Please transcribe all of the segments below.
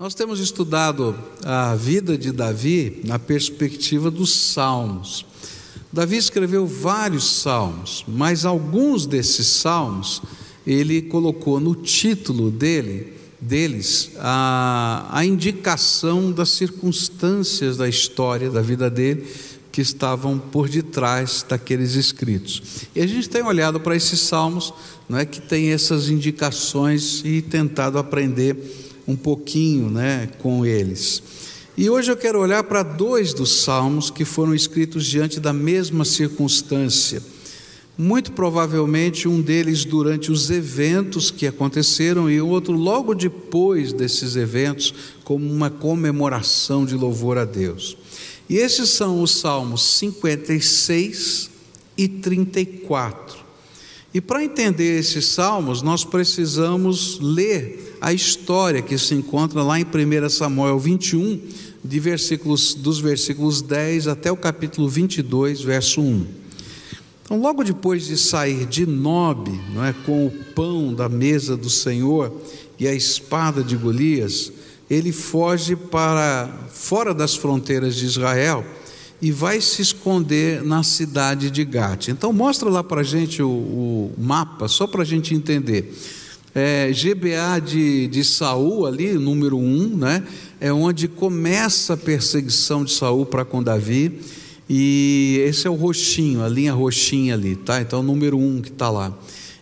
Nós temos estudado a vida de Davi na perspectiva dos salmos. Davi escreveu vários salmos, mas alguns desses salmos ele colocou no título dele, deles a, a indicação das circunstâncias da história da vida dele que estavam por detrás daqueles escritos. E a gente tem olhado para esses salmos, não é que tem essas indicações e tentado aprender um pouquinho né, com eles. E hoje eu quero olhar para dois dos salmos que foram escritos diante da mesma circunstância. Muito provavelmente um deles durante os eventos que aconteceram e o outro logo depois desses eventos, como uma comemoração de louvor a Deus. E esses são os salmos 56 e 34. E para entender esses salmos, nós precisamos ler a história que se encontra lá em 1 Samuel 21, de versículos, dos versículos 10 até o capítulo 22, verso 1. Então, logo depois de sair de Nob, não é, com o pão da mesa do Senhor e a espada de Golias, ele foge para fora das fronteiras de Israel e vai se esconder na cidade de Gate. Então mostra lá para a gente o, o, mapa, só para a gente entender. É, GBA de, de Saul ali, número 1, um, né? É onde começa a perseguição de Saul para com Davi. E esse é o roxinho, a linha roxinha ali, tá? Então, o número 1 um que está lá.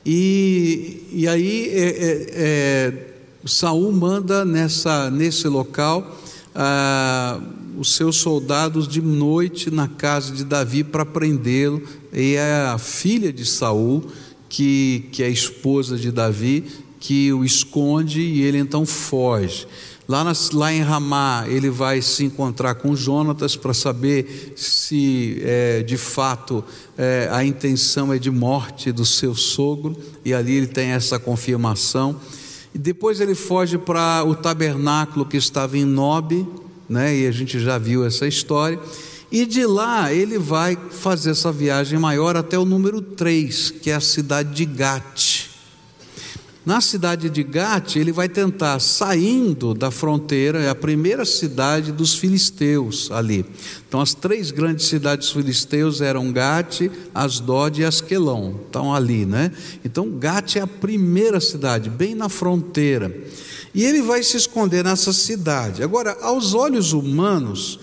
E, e aí, é, é, é, Saul manda nessa, nesse local. Ah, os seus soldados de noite na casa de Davi para prendê-lo, e é a filha de Saul, que, que é esposa de Davi, que o esconde e ele então foge. Lá, na, lá em Ramá, ele vai se encontrar com Jonatas para saber se é, de fato é, a intenção é de morte do seu sogro, e ali ele tem essa confirmação. E depois ele foge para o tabernáculo que estava em Nobe, né? e a gente já viu essa história. E de lá ele vai fazer essa viagem maior até o número 3, que é a cidade de Gate. Na cidade de Gate, ele vai tentar, saindo da fronteira, é a primeira cidade dos filisteus ali. Então, as três grandes cidades filisteus eram Gate, Asdod e Asquelão. Estão ali, né? Então, Gate é a primeira cidade, bem na fronteira. E ele vai se esconder nessa cidade. Agora, aos olhos humanos,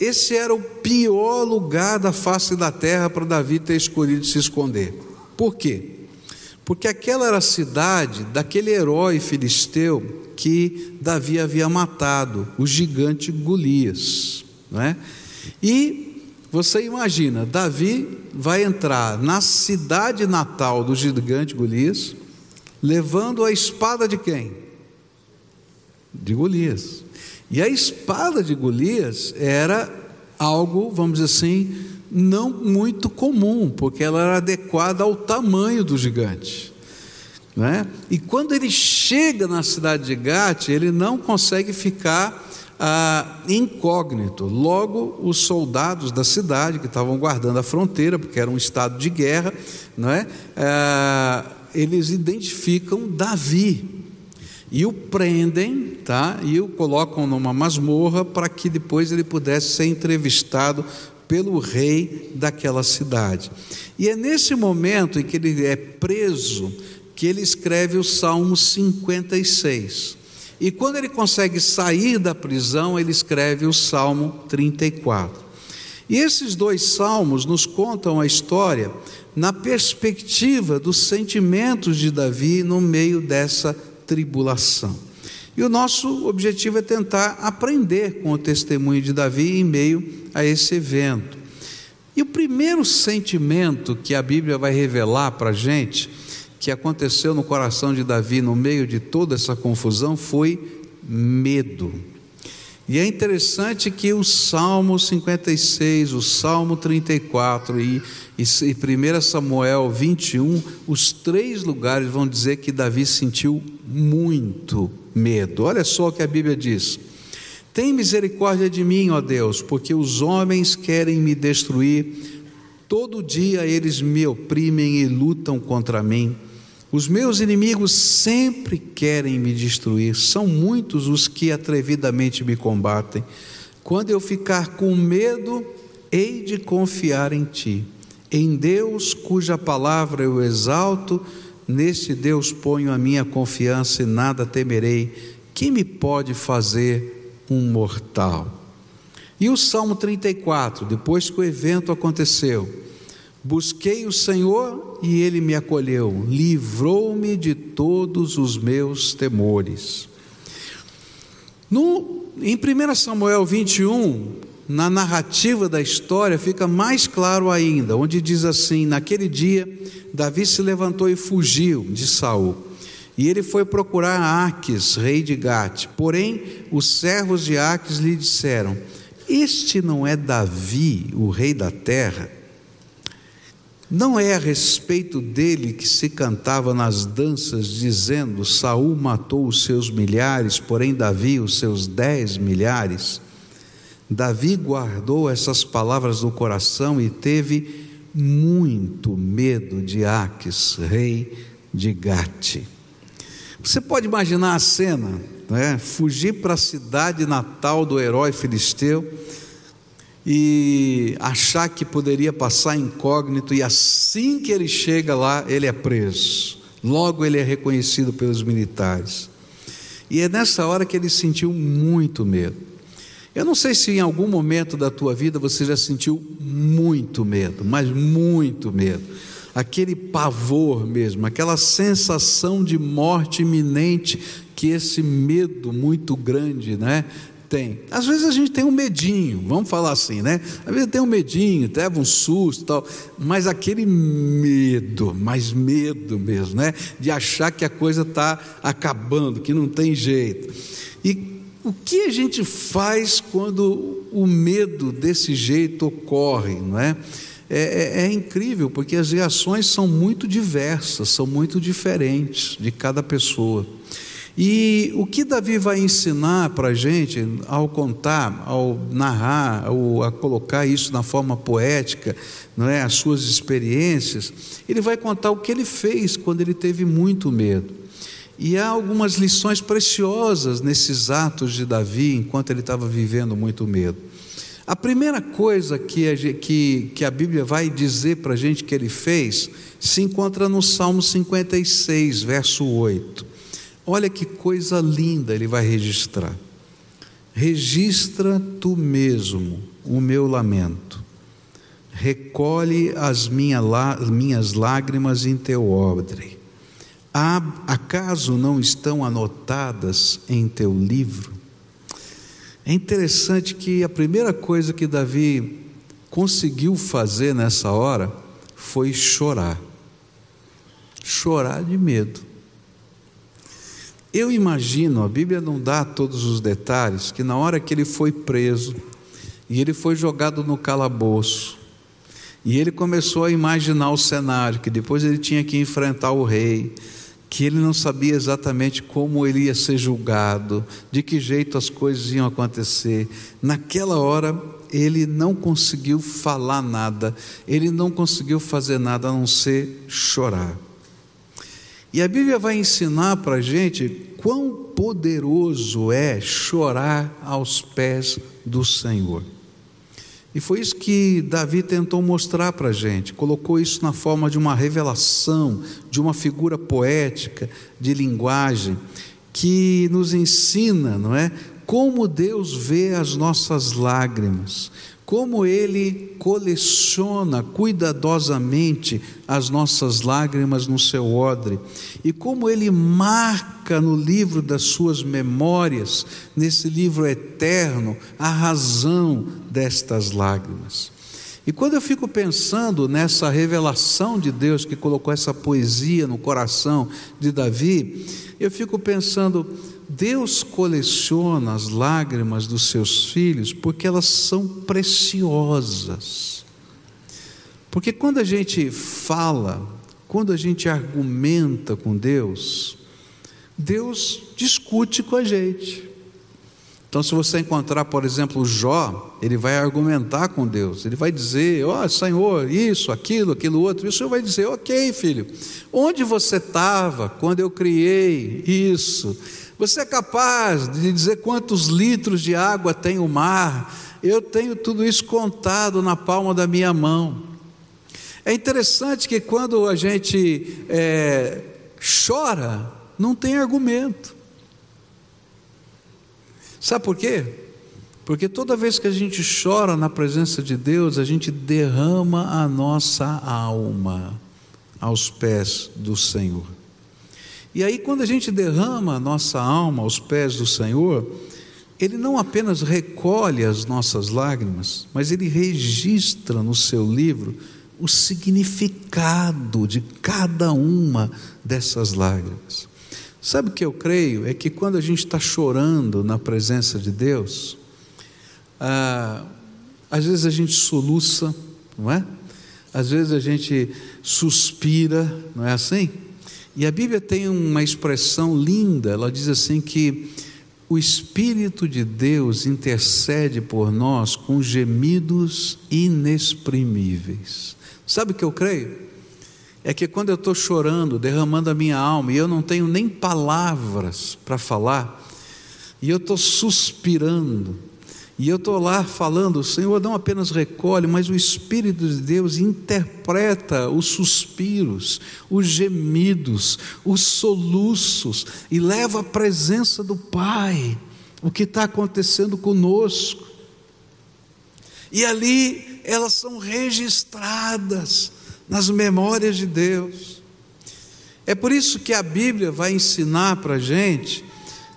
esse era o pior lugar da face da terra para Davi ter escolhido se esconder. Por quê? Porque aquela era a cidade daquele herói filisteu que Davi havia matado, o gigante Golias. Não é? E você imagina, Davi vai entrar na cidade natal do gigante Golias, levando a espada de quem? de Golias. E a espada de Golias era algo, vamos dizer assim, não muito comum, porque ela era adequada ao tamanho do gigante. Né? E quando ele chega na cidade de Gate, ele não consegue ficar ah, incógnito. Logo, os soldados da cidade que estavam guardando a fronteira, porque era um estado de guerra, não é? Ah, eles identificam Davi e o prendem, tá? E o colocam numa masmorra para que depois ele pudesse ser entrevistado pelo rei daquela cidade. E é nesse momento em que ele é preso que ele escreve o Salmo 56. E quando ele consegue sair da prisão, ele escreve o Salmo 34. E esses dois salmos nos contam a história na perspectiva dos sentimentos de Davi no meio dessa tribulação. E o nosso objetivo é tentar aprender com o testemunho de Davi em meio a esse evento. E o primeiro sentimento que a Bíblia vai revelar para a gente, que aconteceu no coração de Davi no meio de toda essa confusão, foi medo. E é interessante que o Salmo 56, o Salmo 34 e, e 1 Samuel 21, os três lugares vão dizer que Davi sentiu muito medo. Olha só o que a Bíblia diz: Tem misericórdia de mim, ó Deus, porque os homens querem me destruir, todo dia eles me oprimem e lutam contra mim. Os meus inimigos sempre querem me destruir, são muitos os que atrevidamente me combatem. Quando eu ficar com medo, hei de confiar em ti. Em Deus, cuja palavra eu exalto, neste Deus ponho a minha confiança e nada temerei. Que me pode fazer um mortal? E o Salmo 34, depois que o evento aconteceu, busquei o Senhor e ele me acolheu, livrou-me de todos os meus temores. No, em 1 Samuel 21, na narrativa da história, fica mais claro ainda, onde diz assim: Naquele dia, Davi se levantou e fugiu de Saul. E ele foi procurar Aques, rei de Gate. Porém, os servos de Aques lhe disseram: este não é Davi, o rei da terra? Não é a respeito dele que se cantava nas danças, dizendo: Saul matou os seus milhares, porém Davi os seus dez milhares. Davi guardou essas palavras no coração e teve muito medo de Aques, rei de Gate. Você pode imaginar a cena, né? fugir para a cidade natal do herói filisteu e achar que poderia passar incógnito, e assim que ele chega lá, ele é preso. Logo ele é reconhecido pelos militares. E é nessa hora que ele sentiu muito medo. Eu não sei se em algum momento da tua vida você já sentiu muito medo, mas muito medo aquele pavor mesmo, aquela sensação de morte iminente que esse medo muito grande, né? Tem. Às vezes a gente tem um medinho, vamos falar assim, né? Às vezes tem um medinho, leva um susto tal, mas aquele medo, mais medo mesmo, né? De achar que a coisa está acabando, que não tem jeito. E o que a gente faz quando o medo desse jeito ocorre, não é? É, é, é, incrível, porque as reações são muito diversas, são muito diferentes de cada pessoa. E o que Davi vai ensinar para a gente ao contar, ao narrar, ao, a colocar isso na forma poética, não é, as suas experiências, ele vai contar o que ele fez quando ele teve muito medo. E há algumas lições preciosas nesses atos de Davi enquanto ele estava vivendo muito medo. A primeira coisa que a, que, que a Bíblia vai dizer para a gente que ele fez se encontra no Salmo 56, verso 8. Olha que coisa linda ele vai registrar. Registra tu mesmo o meu lamento, recolhe as minha, minhas lágrimas em teu odre. Acaso não estão anotadas em teu livro? É interessante que a primeira coisa que Davi conseguiu fazer nessa hora foi chorar. Chorar de medo. Eu imagino, a Bíblia não dá todos os detalhes, que na hora que ele foi preso e ele foi jogado no calabouço, e ele começou a imaginar o cenário, que depois ele tinha que enfrentar o rei, que ele não sabia exatamente como ele ia ser julgado, de que jeito as coisas iam acontecer. Naquela hora, ele não conseguiu falar nada, ele não conseguiu fazer nada a não ser chorar. E a Bíblia vai ensinar para a gente quão poderoso é chorar aos pés do Senhor. E foi isso que Davi tentou mostrar para a gente, colocou isso na forma de uma revelação, de uma figura poética, de linguagem, que nos ensina, não é? Como Deus vê as nossas lágrimas, como Ele coleciona cuidadosamente as nossas lágrimas no seu odre, e como Ele marca no livro das suas memórias, nesse livro eterno, a razão destas lágrimas. E quando eu fico pensando nessa revelação de Deus que colocou essa poesia no coração de Davi, eu fico pensando, Deus coleciona as lágrimas dos seus filhos porque elas são preciosas. Porque quando a gente fala, quando a gente argumenta com Deus, Deus discute com a gente. Então, se você encontrar, por exemplo, Jó, ele vai argumentar com Deus, ele vai dizer: Ó oh, Senhor, isso, aquilo, aquilo outro. E o Senhor vai dizer: Ok, filho, onde você estava quando eu criei isso? Você é capaz de dizer quantos litros de água tem o mar? Eu tenho tudo isso contado na palma da minha mão. É interessante que quando a gente é, chora, não tem argumento. Sabe por quê? Porque toda vez que a gente chora na presença de Deus, a gente derrama a nossa alma aos pés do Senhor. E aí, quando a gente derrama a nossa alma aos pés do Senhor, Ele não apenas recolhe as nossas lágrimas, mas Ele registra no seu livro o significado de cada uma dessas lágrimas. Sabe o que eu creio? É que quando a gente está chorando na presença de Deus, ah, às vezes a gente soluça, não é? Às vezes a gente suspira, não é assim? E a Bíblia tem uma expressão linda, ela diz assim que o Espírito de Deus intercede por nós com gemidos inexprimíveis. Sabe o que eu creio? É que quando eu estou chorando, derramando a minha alma, e eu não tenho nem palavras para falar, e eu estou suspirando, e eu estou lá falando, o Senhor não apenas recolhe, mas o Espírito de Deus interpreta os suspiros, os gemidos, os soluços, e leva à presença do Pai o que está acontecendo conosco. E ali elas são registradas nas memórias de Deus. É por isso que a Bíblia vai ensinar para a gente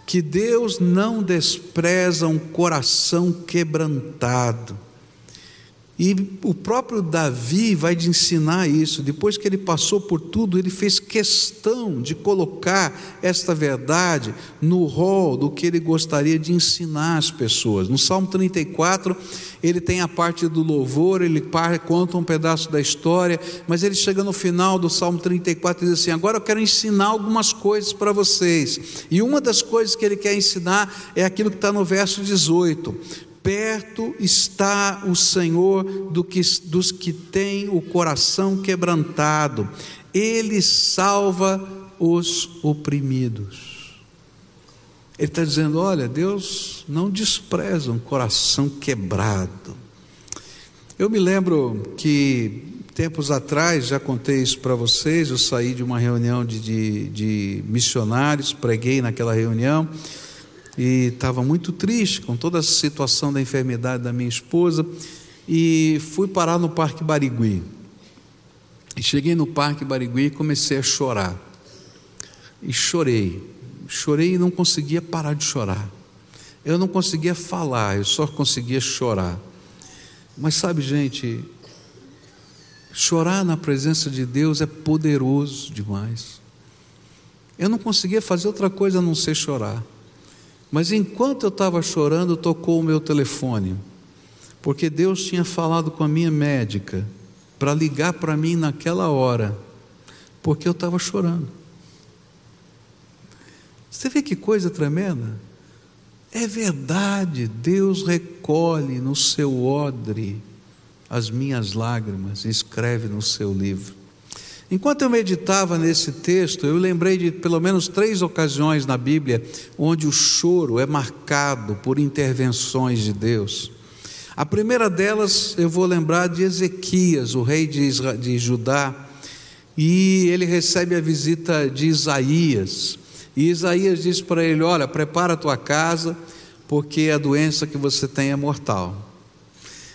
que Deus não despreza um coração quebrantado. E o próprio Davi vai te ensinar isso. Depois que ele passou por tudo, ele fez questão de colocar esta verdade no rol do que ele gostaria de ensinar às pessoas. No Salmo 34, ele tem a parte do louvor, ele conta um pedaço da história, mas ele chega no final do Salmo 34 e diz assim: Agora eu quero ensinar algumas coisas para vocês. E uma das coisas que ele quer ensinar é aquilo que está no verso 18 Perto está o Senhor do que, dos que têm o coração quebrantado, Ele salva os oprimidos. Ele está dizendo: olha, Deus não despreza um coração quebrado. Eu me lembro que tempos atrás, já contei isso para vocês, eu saí de uma reunião de, de, de missionários, preguei naquela reunião e estava muito triste com toda a situação da enfermidade da minha esposa e fui parar no Parque Barigui. E cheguei no Parque Barigui e comecei a chorar. E chorei, chorei e não conseguia parar de chorar. Eu não conseguia falar, eu só conseguia chorar. Mas sabe, gente, chorar na presença de Deus é poderoso demais. Eu não conseguia fazer outra coisa a não ser chorar. Mas enquanto eu estava chorando, tocou o meu telefone, porque Deus tinha falado com a minha médica para ligar para mim naquela hora, porque eu estava chorando. Você vê que coisa tremenda? É verdade, Deus recolhe no seu odre as minhas lágrimas e escreve no seu livro. Enquanto eu meditava nesse texto, eu lembrei de pelo menos três ocasiões na Bíblia onde o choro é marcado por intervenções de Deus. A primeira delas eu vou lembrar de Ezequias, o rei de, Isra de Judá, e ele recebe a visita de Isaías. E Isaías diz para ele: Olha, prepara a tua casa, porque a doença que você tem é mortal.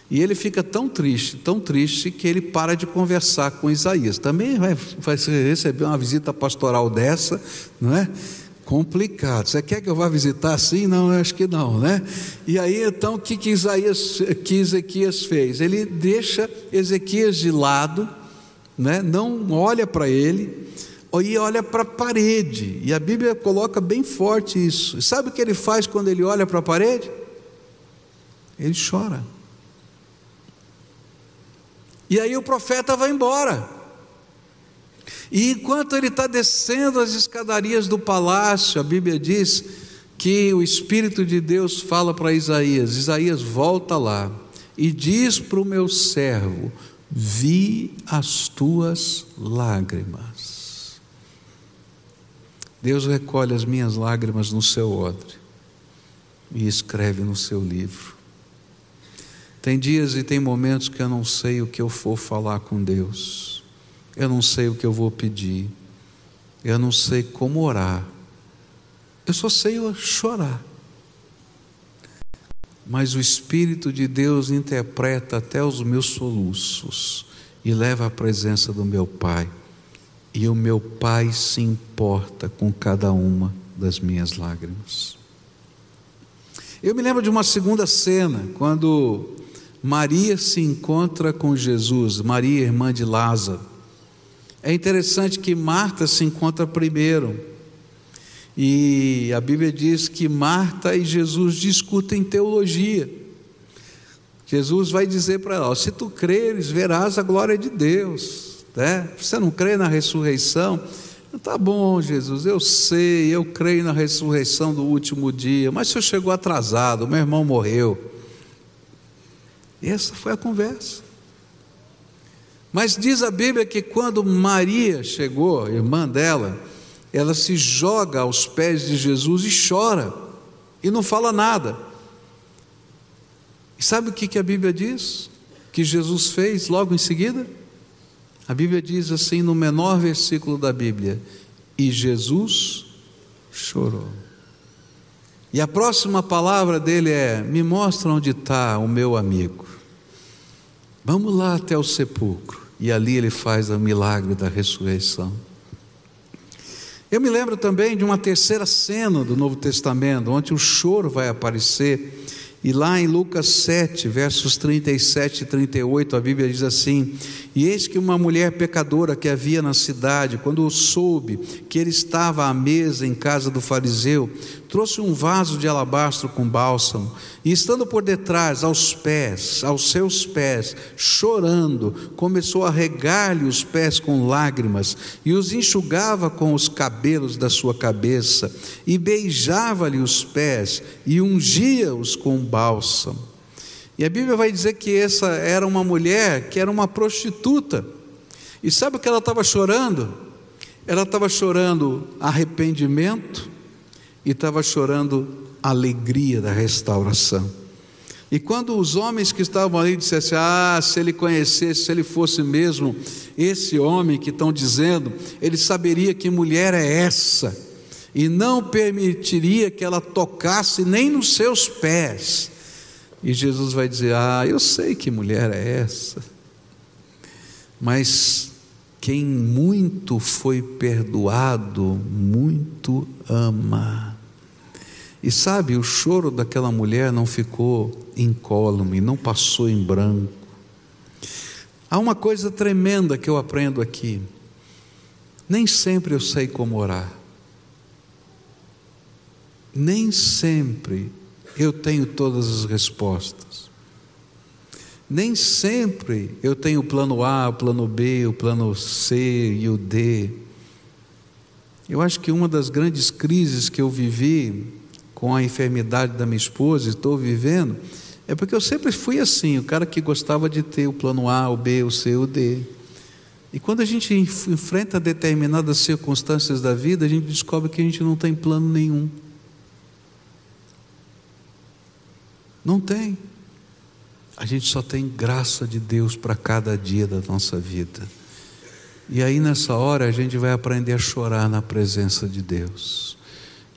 E ele fica tão triste, tão triste, que ele para de conversar com Isaías. Também vai, vai receber uma visita pastoral dessa, não é? Complicado. Você quer que eu vá visitar assim? Não, eu acho que não, né? E aí então o que, que Isaías, que Ezequias fez? Ele deixa Ezequias de lado, né? não olha para ele, e olha para a parede. E a Bíblia coloca bem forte isso. Sabe o que ele faz quando ele olha para a parede? Ele chora. E aí o profeta vai embora. E enquanto ele está descendo as escadarias do palácio, a Bíblia diz que o Espírito de Deus fala para Isaías: Isaías, volta lá e diz para o meu servo: Vi as tuas lágrimas. Deus recolhe as minhas lágrimas no seu odre e escreve no seu livro. Tem dias e tem momentos que eu não sei o que eu for falar com Deus, eu não sei o que eu vou pedir, eu não sei como orar, eu só sei chorar. Mas o Espírito de Deus interpreta até os meus soluços e leva à presença do meu Pai. E o meu Pai se importa com cada uma das minhas lágrimas. Eu me lembro de uma segunda cena, quando Maria se encontra com Jesus, Maria, irmã de Lázaro. É interessante que Marta se encontra primeiro. E a Bíblia diz que Marta e Jesus discutem teologia. Jesus vai dizer para ela: se tu creres, verás a glória de Deus. Né? Você não crê na ressurreição? Tá bom, Jesus, eu sei, eu creio na ressurreição do último dia, mas o senhor chegou atrasado, meu irmão morreu. Essa foi a conversa. Mas diz a Bíblia que quando Maria chegou, irmã dela, ela se joga aos pés de Jesus e chora, e não fala nada. E sabe o que, que a Bíblia diz? Que Jesus fez logo em seguida? A Bíblia diz assim no menor versículo da Bíblia: E Jesus chorou. E a próxima palavra dele é: Me mostra onde está o meu amigo. Vamos lá até o sepulcro. E ali ele faz o milagre da ressurreição. Eu me lembro também de uma terceira cena do Novo Testamento, onde o choro vai aparecer e lá em Lucas 7, versos 37 e 38, a Bíblia diz assim: E eis que uma mulher pecadora que havia na cidade, quando soube que ele estava à mesa em casa do fariseu, trouxe um vaso de alabastro com bálsamo, e estando por detrás, aos pés, aos seus pés, chorando, começou a regar-lhe os pés com lágrimas, e os enxugava com os cabelos da sua cabeça, e beijava-lhe os pés, e ungia-os com bálsamo. E a Bíblia vai dizer que essa era uma mulher que era uma prostituta. E sabe o que ela estava chorando? Ela estava chorando arrependimento e estava chorando alegria da restauração. E quando os homens que estavam ali dissessem: Ah, se ele conhecesse, se ele fosse mesmo esse homem que estão dizendo, ele saberia que mulher é essa e não permitiria que ela tocasse nem nos seus pés. E Jesus vai dizer: Ah, eu sei que mulher é essa, mas quem muito foi perdoado, muito ama. E sabe, o choro daquela mulher não ficou incólume, não passou em branco. Há uma coisa tremenda que eu aprendo aqui. Nem sempre eu sei como orar nem sempre eu tenho todas as respostas. Nem sempre eu tenho o plano A, o plano B, o plano C e o D. Eu acho que uma das grandes crises que eu vivi com a enfermidade da minha esposa, e estou vivendo, é porque eu sempre fui assim, o cara que gostava de ter o plano A, o B, o C, o D. E quando a gente enfrenta determinadas circunstâncias da vida, a gente descobre que a gente não tem plano nenhum. Não tem. A gente só tem graça de Deus para cada dia da nossa vida. E aí nessa hora a gente vai aprender a chorar na presença de Deus.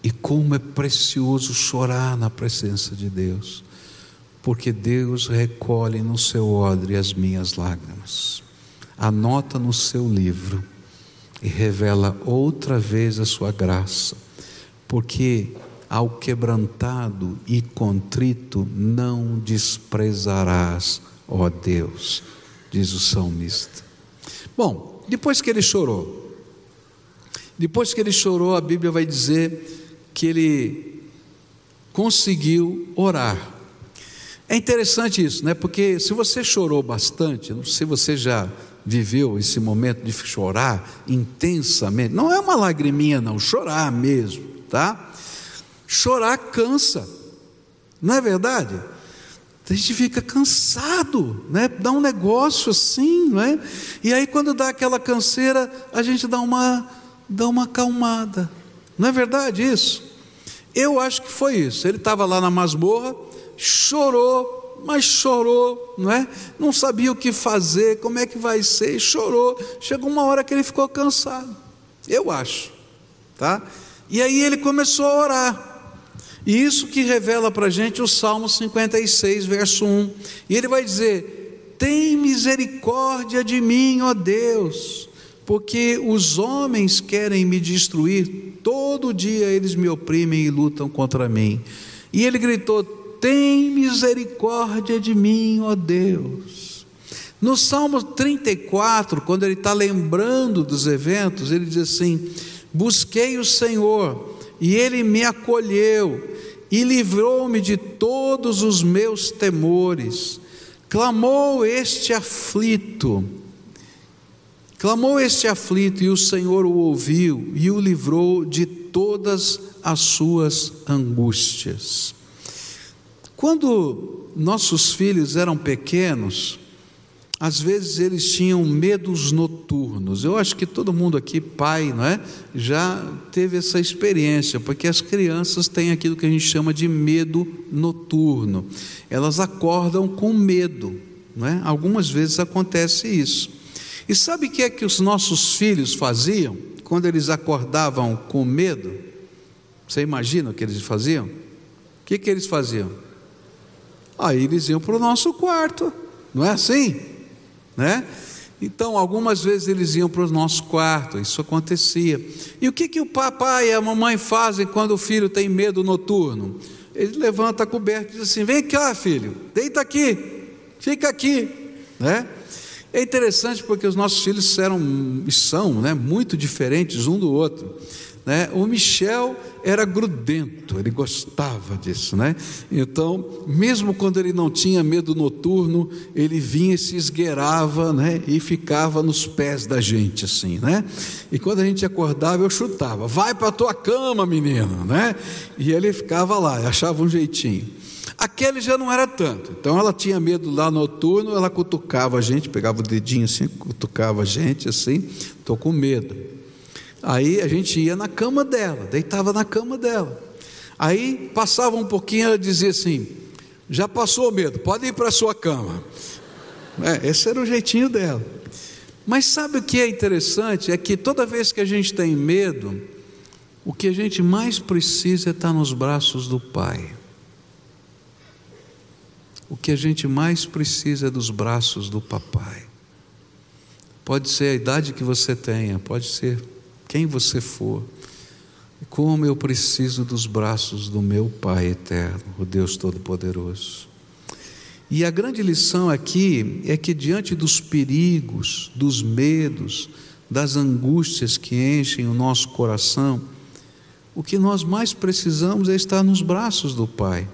E como é precioso chorar na presença de Deus, porque Deus recolhe no seu odre as minhas lágrimas, anota no seu livro e revela outra vez a sua graça, porque ao quebrantado e contrito não desprezarás, ó Deus, diz o salmista. Bom, depois que ele chorou, depois que ele chorou, a Bíblia vai dizer que ele conseguiu orar. É interessante isso, né? Porque se você chorou bastante, não sei se você já viveu esse momento de chorar intensamente, não é uma lagriminha, não, chorar mesmo, tá? Chorar cansa, não é verdade? A gente fica cansado, né? Dá um negócio assim, não é? E aí quando dá aquela canseira, a gente dá uma dá uma acalmada. Não é verdade isso? Eu acho que foi isso. Ele estava lá na masmorra, chorou, mas chorou, não é? Não sabia o que fazer, como é que vai ser, chorou. Chegou uma hora que ele ficou cansado. Eu acho, tá? E aí ele começou a orar. E isso que revela para a gente o Salmo 56, verso 1. E ele vai dizer: Tem misericórdia de mim, ó Deus, porque os homens querem me destruir, todo dia eles me oprimem e lutam contra mim. E ele gritou: Tem misericórdia de mim, ó Deus. No Salmo 34, quando ele está lembrando dos eventos, ele diz assim: Busquei o Senhor e ele me acolheu e livrou-me de todos os meus temores. Clamou este aflito, clamou este aflito, e o Senhor o ouviu e o livrou de todas as suas angústias. Quando nossos filhos eram pequenos, às vezes eles tinham medos noturnos. Eu acho que todo mundo aqui, pai, não é, já teve essa experiência, porque as crianças têm aquilo que a gente chama de medo noturno. Elas acordam com medo, não é? Algumas vezes acontece isso. E sabe o que é que os nossos filhos faziam quando eles acordavam com medo? Você imagina o que eles faziam? O que, que eles faziam? Aí eles iam para o nosso quarto, não é assim? Né? Então, algumas vezes eles iam para o nosso quarto, isso acontecia. E o que, que o papai e a mamãe fazem quando o filho tem medo noturno? Ele levanta a coberta e diz assim: Vem cá, filho, deita aqui, fica aqui. Né? É interessante porque os nossos filhos eram são né, muito diferentes um do outro. Né? O Michel era grudento, ele gostava disso, né? Então, mesmo quando ele não tinha medo noturno, ele vinha e se esgueirava, né? E ficava nos pés da gente, assim, né? E quando a gente acordava, eu chutava: vai para a tua cama, menino, né? E ele ficava lá, achava um jeitinho. Aquele já não era tanto. Então ela tinha medo lá noturno, ela cutucava a gente, pegava o dedinho assim, cutucava a gente assim, estou com medo. Aí a gente ia na cama dela, deitava na cama dela. Aí passava um pouquinho, ela dizia assim: Já passou o medo, pode ir para a sua cama. É, esse era o jeitinho dela. Mas sabe o que é interessante? É que toda vez que a gente tem medo, o que a gente mais precisa é estar nos braços do Pai. O que a gente mais precisa é dos braços do Papai. Pode ser a idade que você tenha, pode ser quem você for, como eu preciso dos braços do meu Pai eterno, o Deus Todo-Poderoso. E a grande lição aqui é que, diante dos perigos, dos medos, das angústias que enchem o nosso coração, o que nós mais precisamos é estar nos braços do Pai,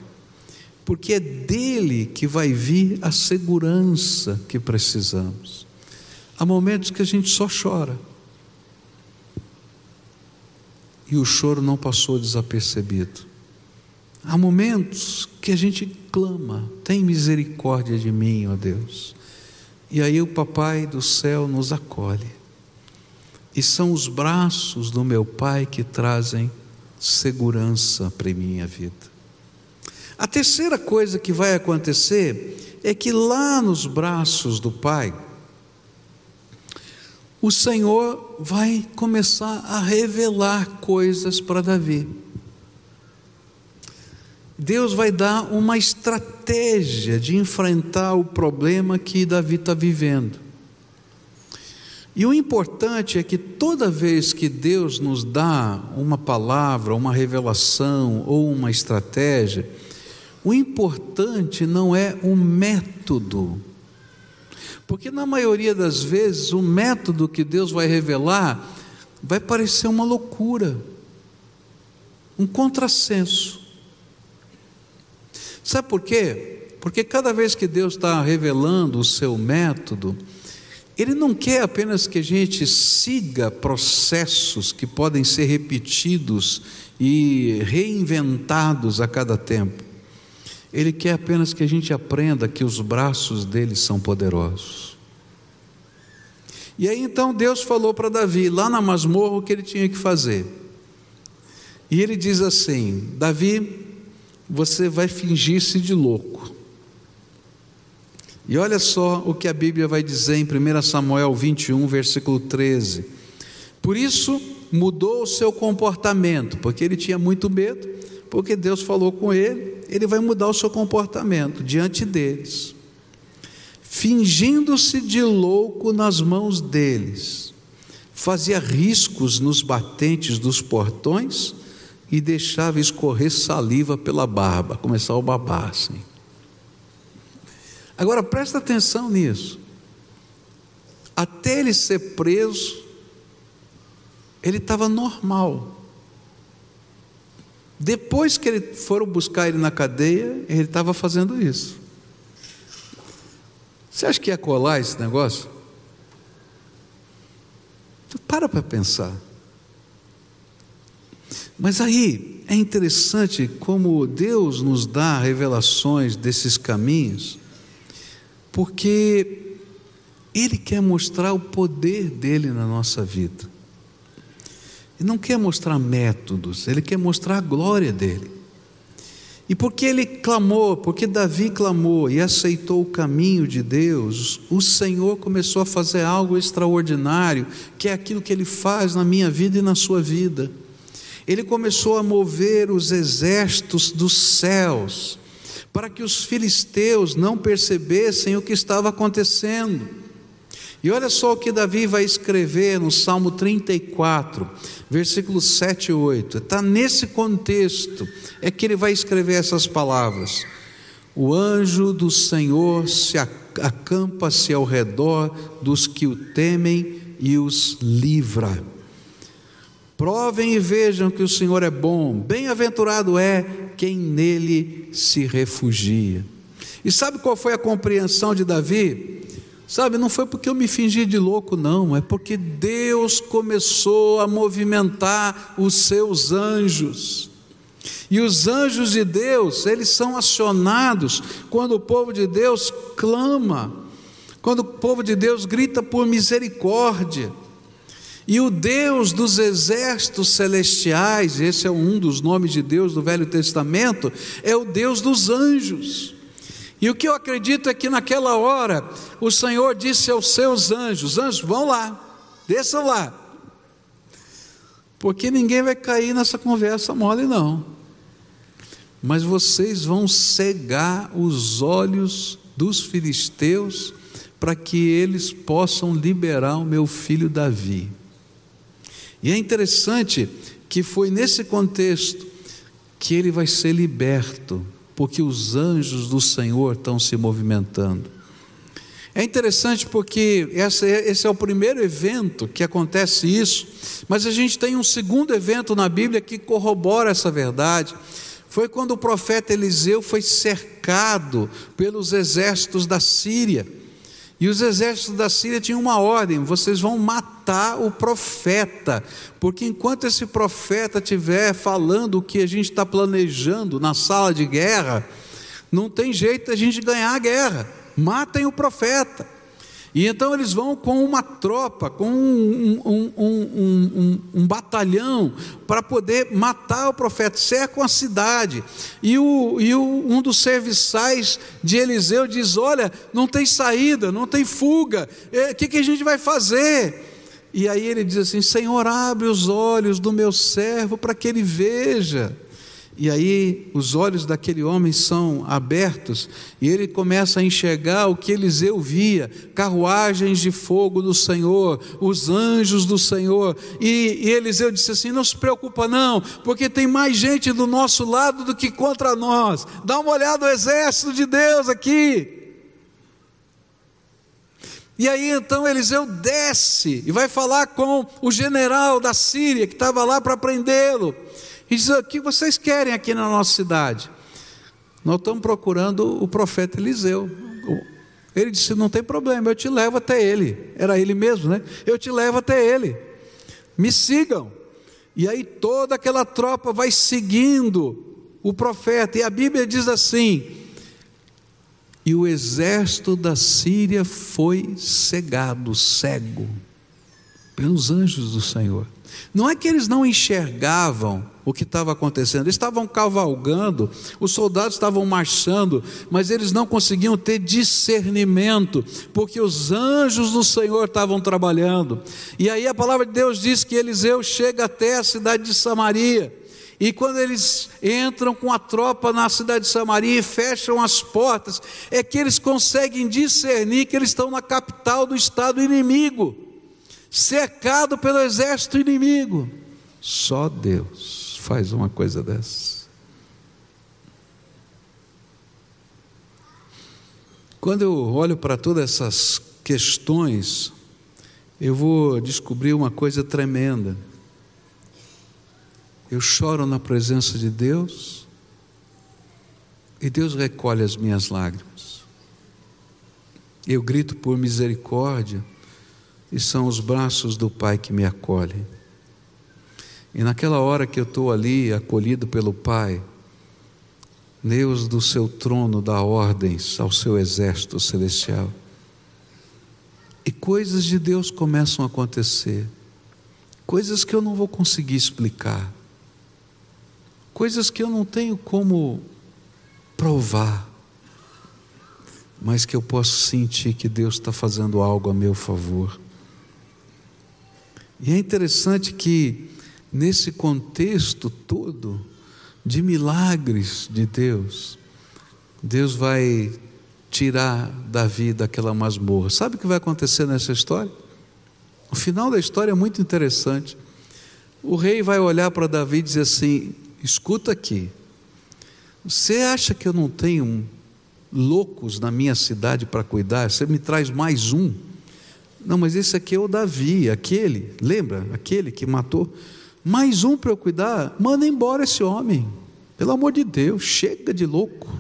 porque é dele que vai vir a segurança que precisamos. Há momentos que a gente só chora e o choro não passou desapercebido. Há momentos que a gente clama: tem misericórdia de mim, ó Deus. E aí o Papai do céu nos acolhe. E são os braços do meu Pai que trazem segurança para minha vida. A terceira coisa que vai acontecer é que lá nos braços do Pai, o Senhor vai começar a revelar coisas para Davi. Deus vai dar uma estratégia de enfrentar o problema que Davi está vivendo. E o importante é que toda vez que Deus nos dá uma palavra, uma revelação ou uma estratégia, o importante não é o método, porque na maioria das vezes o método que Deus vai revelar vai parecer uma loucura, um contrassenso. Sabe por quê? Porque cada vez que Deus está revelando o seu método, Ele não quer apenas que a gente siga processos que podem ser repetidos e reinventados a cada tempo. Ele quer apenas que a gente aprenda que os braços dele são poderosos. E aí então Deus falou para Davi, lá na masmorra, o que ele tinha que fazer. E ele diz assim: Davi, você vai fingir-se de louco. E olha só o que a Bíblia vai dizer em 1 Samuel 21, versículo 13. Por isso mudou o seu comportamento, porque ele tinha muito medo, porque Deus falou com ele, ele vai mudar o seu comportamento diante deles, fingindo-se de louco nas mãos deles, fazia riscos nos batentes dos portões e deixava escorrer saliva pela barba, começar a babar assim. Agora presta atenção nisso. Até ele ser preso, ele estava normal. Depois que ele foram buscar ele na cadeia, ele estava fazendo isso. Você acha que ia colar esse negócio? Para para pensar. Mas aí é interessante como Deus nos dá revelações desses caminhos porque Ele quer mostrar o poder dele na nossa vida. Ele não quer mostrar métodos, ele quer mostrar a glória dele. E porque ele clamou, porque Davi clamou e aceitou o caminho de Deus, o Senhor começou a fazer algo extraordinário, que é aquilo que ele faz na minha vida e na sua vida. Ele começou a mover os exércitos dos céus para que os filisteus não percebessem o que estava acontecendo. E olha só o que Davi vai escrever no Salmo 34, versículos 7 e 8. Está nesse contexto, é que ele vai escrever essas palavras. O anjo do Senhor se acampa-se ao redor dos que o temem e os livra. Provem e vejam que o Senhor é bom, bem-aventurado é quem nele se refugia. E sabe qual foi a compreensão de Davi? Sabe, não foi porque eu me fingi de louco, não, é porque Deus começou a movimentar os seus anjos. E os anjos de Deus, eles são acionados quando o povo de Deus clama, quando o povo de Deus grita por misericórdia. E o Deus dos exércitos celestiais, esse é um dos nomes de Deus do Velho Testamento, é o Deus dos anjos. E o que eu acredito é que naquela hora o Senhor disse aos seus anjos: Anjos, vão lá, desçam lá, porque ninguém vai cair nessa conversa mole, não. Mas vocês vão cegar os olhos dos filisteus para que eles possam liberar o meu filho Davi. E é interessante que foi nesse contexto que ele vai ser liberto, porque os anjos do Senhor estão se movimentando. É interessante porque esse é o primeiro evento que acontece isso, mas a gente tem um segundo evento na Bíblia que corrobora essa verdade. Foi quando o profeta Eliseu foi cercado pelos exércitos da Síria. E os exércitos da Síria tinham uma ordem: vocês vão matar o profeta, porque enquanto esse profeta estiver falando o que a gente está planejando na sala de guerra, não tem jeito a gente ganhar a guerra. Matem o profeta. E então eles vão com uma tropa, com um, um, um, um batalhão, para poder matar o profeta, cercam a cidade. E, o, e o, um dos serviçais de Eliseu diz: Olha, não tem saída, não tem fuga, o é, que, que a gente vai fazer? E aí ele diz assim: Senhor, abre os olhos do meu servo para que ele veja. E aí os olhos daquele homem são abertos e ele começa a enxergar o que Eliseu via: carruagens de fogo do Senhor, os anjos do Senhor. E, e Eliseu disse assim: Não se preocupa, não, porque tem mais gente do nosso lado do que contra nós. Dá uma olhada no exército de Deus aqui. E aí então Eliseu desce e vai falar com o general da Síria que estava lá para prendê-lo. E diz: O que vocês querem aqui na nossa cidade? Nós estamos procurando o profeta Eliseu. Ele disse: Não tem problema, eu te levo até ele. Era ele mesmo, né? Eu te levo até ele. Me sigam. E aí toda aquela tropa vai seguindo o profeta. E a Bíblia diz assim: E o exército da Síria foi cegado, cego, pelos anjos do Senhor. Não é que eles não enxergavam o que estava acontecendo, eles estavam cavalgando, os soldados estavam marchando, mas eles não conseguiam ter discernimento, porque os anjos do Senhor estavam trabalhando. E aí a palavra de Deus diz que Eliseu chega até a cidade de Samaria. E quando eles entram com a tropa na cidade de Samaria e fecham as portas, é que eles conseguem discernir que eles estão na capital do estado inimigo cercado pelo exército inimigo. Só Deus faz uma coisa dessa. Quando eu olho para todas essas questões, eu vou descobrir uma coisa tremenda. Eu choro na presença de Deus e Deus recolhe as minhas lágrimas. Eu grito por misericórdia e são os braços do Pai que me acolhem. E naquela hora que eu estou ali, acolhido pelo Pai, Deus do seu trono dá ordens ao seu exército celestial. E coisas de Deus começam a acontecer, coisas que eu não vou conseguir explicar, coisas que eu não tenho como provar, mas que eu posso sentir que Deus está fazendo algo a meu favor. E é interessante que, nesse contexto todo de milagres de Deus, Deus vai tirar Davi daquela masmorra. Sabe o que vai acontecer nessa história? O final da história é muito interessante. O rei vai olhar para Davi e dizer assim: escuta aqui, você acha que eu não tenho loucos na minha cidade para cuidar? Você me traz mais um? Não, mas esse aqui é o Davi, aquele, lembra? Aquele que matou. Mais um para eu cuidar, manda embora esse homem. Pelo amor de Deus, chega de louco.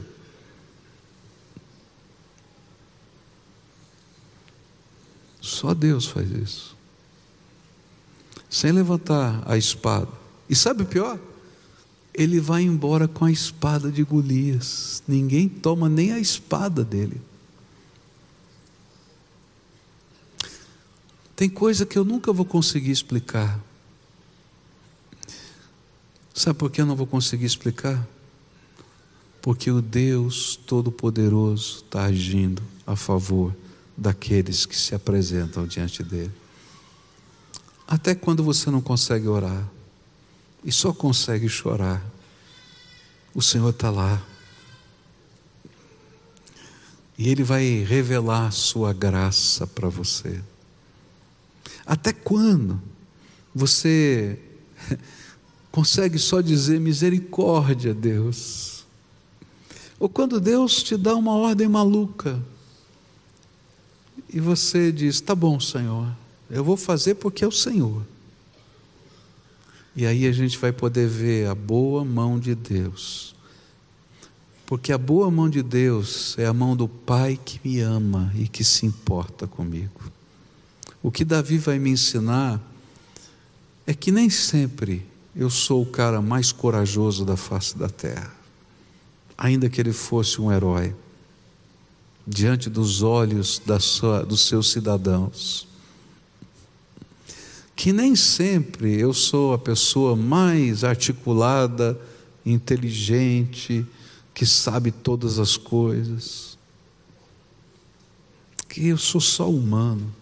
Só Deus faz isso. Sem levantar a espada. E sabe o pior? Ele vai embora com a espada de Golias. Ninguém toma nem a espada dele. Tem coisa que eu nunca vou conseguir explicar. Sabe por que eu não vou conseguir explicar? Porque o Deus Todo-Poderoso está agindo a favor daqueles que se apresentam diante dele. Até quando você não consegue orar e só consegue chorar, o Senhor está lá. E Ele vai revelar sua graça para você. Até quando você consegue só dizer misericórdia, Deus? Ou quando Deus te dá uma ordem maluca e você diz: Tá bom, Senhor, eu vou fazer porque é o Senhor. E aí a gente vai poder ver a boa mão de Deus. Porque a boa mão de Deus é a mão do Pai que me ama e que se importa comigo. O que Davi vai me ensinar é que nem sempre eu sou o cara mais corajoso da face da terra, ainda que ele fosse um herói, diante dos olhos sua, dos seus cidadãos. Que nem sempre eu sou a pessoa mais articulada, inteligente, que sabe todas as coisas. Que eu sou só humano.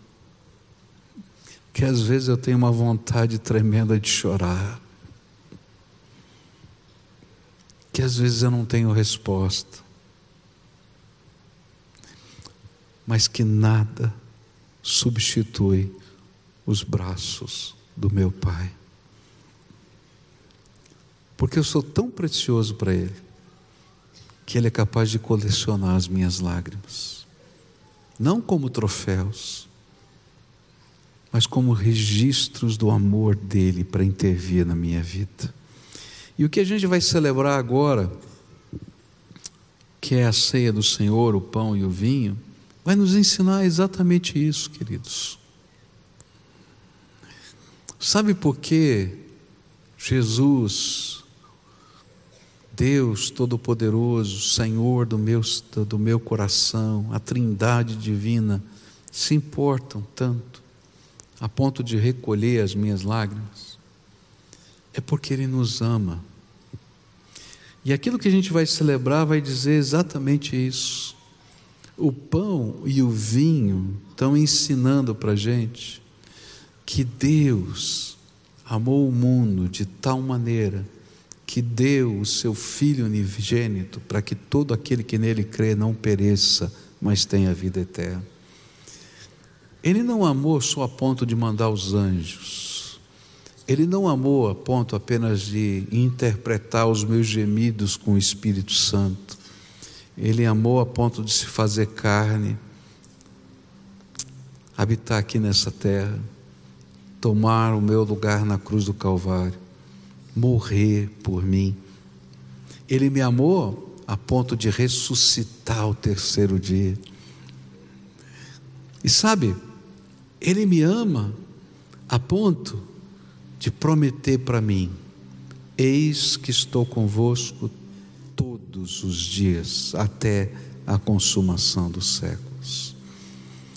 Que às vezes eu tenho uma vontade tremenda de chorar, que às vezes eu não tenho resposta, mas que nada substitui os braços do meu Pai, porque eu sou tão precioso para Ele, que Ele é capaz de colecionar as minhas lágrimas, não como troféus, mas como registros do amor dele para intervir na minha vida. E o que a gente vai celebrar agora, que é a ceia do Senhor, o pão e o vinho, vai nos ensinar exatamente isso, queridos. Sabe por que Jesus, Deus Todo-Poderoso, Senhor do meu, do meu coração, a Trindade Divina, se importam tanto a ponto de recolher as minhas lágrimas? É porque Ele nos ama. E aquilo que a gente vai celebrar vai dizer exatamente isso. O pão e o vinho estão ensinando para a gente que Deus amou o mundo de tal maneira que deu o seu Filho unigênito para que todo aquele que nele crê não pereça, mas tenha vida eterna. Ele não amou só a ponto de mandar os anjos. Ele não amou a ponto apenas de interpretar os meus gemidos com o Espírito Santo. Ele amou a ponto de se fazer carne, habitar aqui nessa terra tomar o meu lugar na cruz do Calvário, morrer por mim. Ele me amou a ponto de ressuscitar ao terceiro dia. E sabe, Ele me ama a ponto de prometer para mim: Eis que estou convosco todos os dias, até a consumação dos séculos.